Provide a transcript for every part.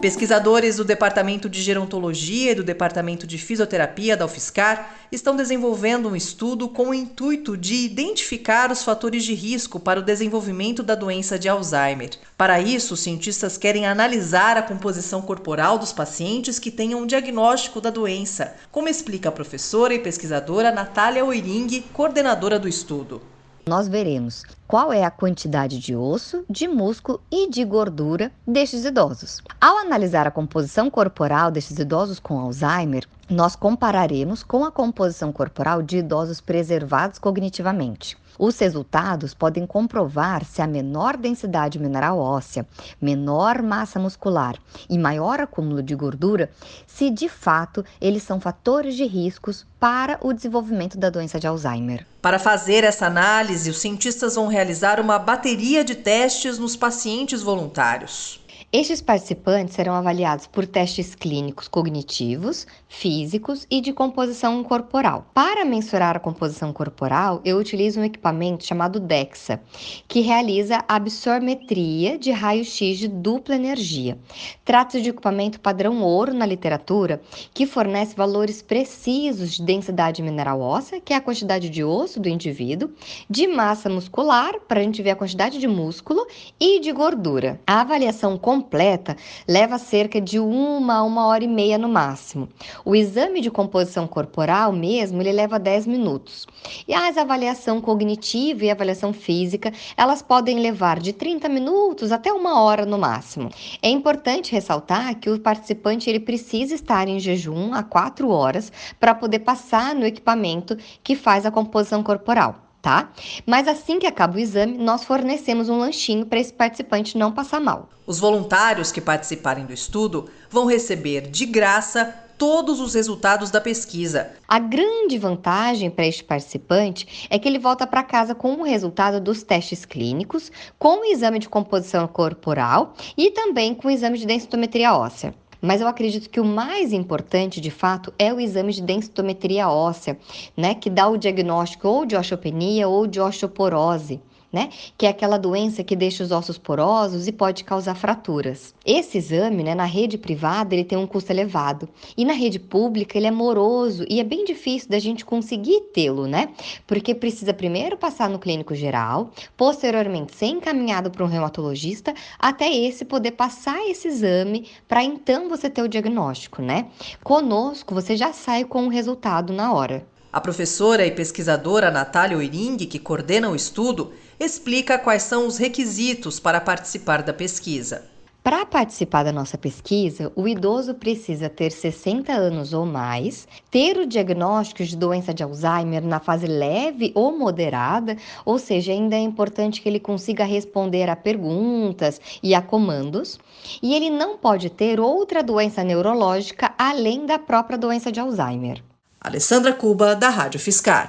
Pesquisadores do Departamento de Gerontologia e do Departamento de Fisioterapia da UFSCar estão desenvolvendo um estudo com o intuito de identificar os fatores de risco para o desenvolvimento da doença de Alzheimer. Para isso, os cientistas querem analisar a composição corporal dos pacientes que tenham um diagnóstico da doença, como explica a professora e pesquisadora Natália Oiring, coordenadora do estudo nós veremos qual é a quantidade de osso, de músculo e de gordura destes idosos. Ao analisar a composição corporal destes idosos com Alzheimer, nós compararemos com a composição corporal de idosos preservados cognitivamente. Os resultados podem comprovar se a menor densidade mineral óssea, menor massa muscular e maior acúmulo de gordura, se de fato eles são fatores de riscos para o desenvolvimento da doença de Alzheimer. Para fazer essa análise, os cientistas vão realizar uma bateria de testes nos pacientes voluntários. Estes participantes serão avaliados por testes clínicos cognitivos, físicos e de composição corporal. Para mensurar a composição corporal, eu utilizo um equipamento chamado DEXA, que realiza absormetria de raio-x de dupla energia. Trata-se de equipamento padrão ouro na literatura, que fornece valores precisos de densidade mineral óssea, que é a quantidade de osso do indivíduo, de massa muscular, para a gente ver a quantidade de músculo, e de gordura. A avaliação completa leva cerca de uma a uma hora e meia no máximo. O exame de composição corporal mesmo, ele leva 10 minutos. E as avaliação cognitiva e avaliação física, elas podem levar de 30 minutos até uma hora no máximo. É importante ressaltar que o participante ele precisa estar em jejum há 4 horas para poder passar no equipamento que faz a composição corporal tá? Mas assim que acaba o exame, nós fornecemos um lanchinho para esse participante não passar mal. Os voluntários que participarem do estudo vão receber de graça todos os resultados da pesquisa. A grande vantagem para este participante é que ele volta para casa com o resultado dos testes clínicos, com o exame de composição corporal e também com o exame de densitometria óssea. Mas eu acredito que o mais importante, de fato, é o exame de densitometria óssea, né, que dá o diagnóstico ou de osteopenia ou de osteoporose né? Que é aquela doença que deixa os ossos porosos e pode causar fraturas. Esse exame, né, na rede privada, ele tem um custo elevado. E na rede pública, ele é moroso e é bem difícil da gente conseguir tê-lo, né? Porque precisa primeiro passar no clínico geral, posteriormente ser encaminhado para um reumatologista, até esse poder passar esse exame para então você ter o diagnóstico, né? Conosco, você já sai com o resultado na hora. A professora e pesquisadora Natália Oiring, que coordena o estudo, explica quais são os requisitos para participar da pesquisa. Para participar da nossa pesquisa, o idoso precisa ter 60 anos ou mais, ter o diagnóstico de doença de Alzheimer na fase leve ou moderada, ou seja, ainda é importante que ele consiga responder a perguntas e a comandos, e ele não pode ter outra doença neurológica além da própria doença de Alzheimer. Alessandra Cuba, da Rádio Fiscar.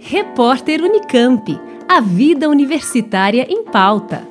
Repórter Unicamp. A vida universitária em pauta.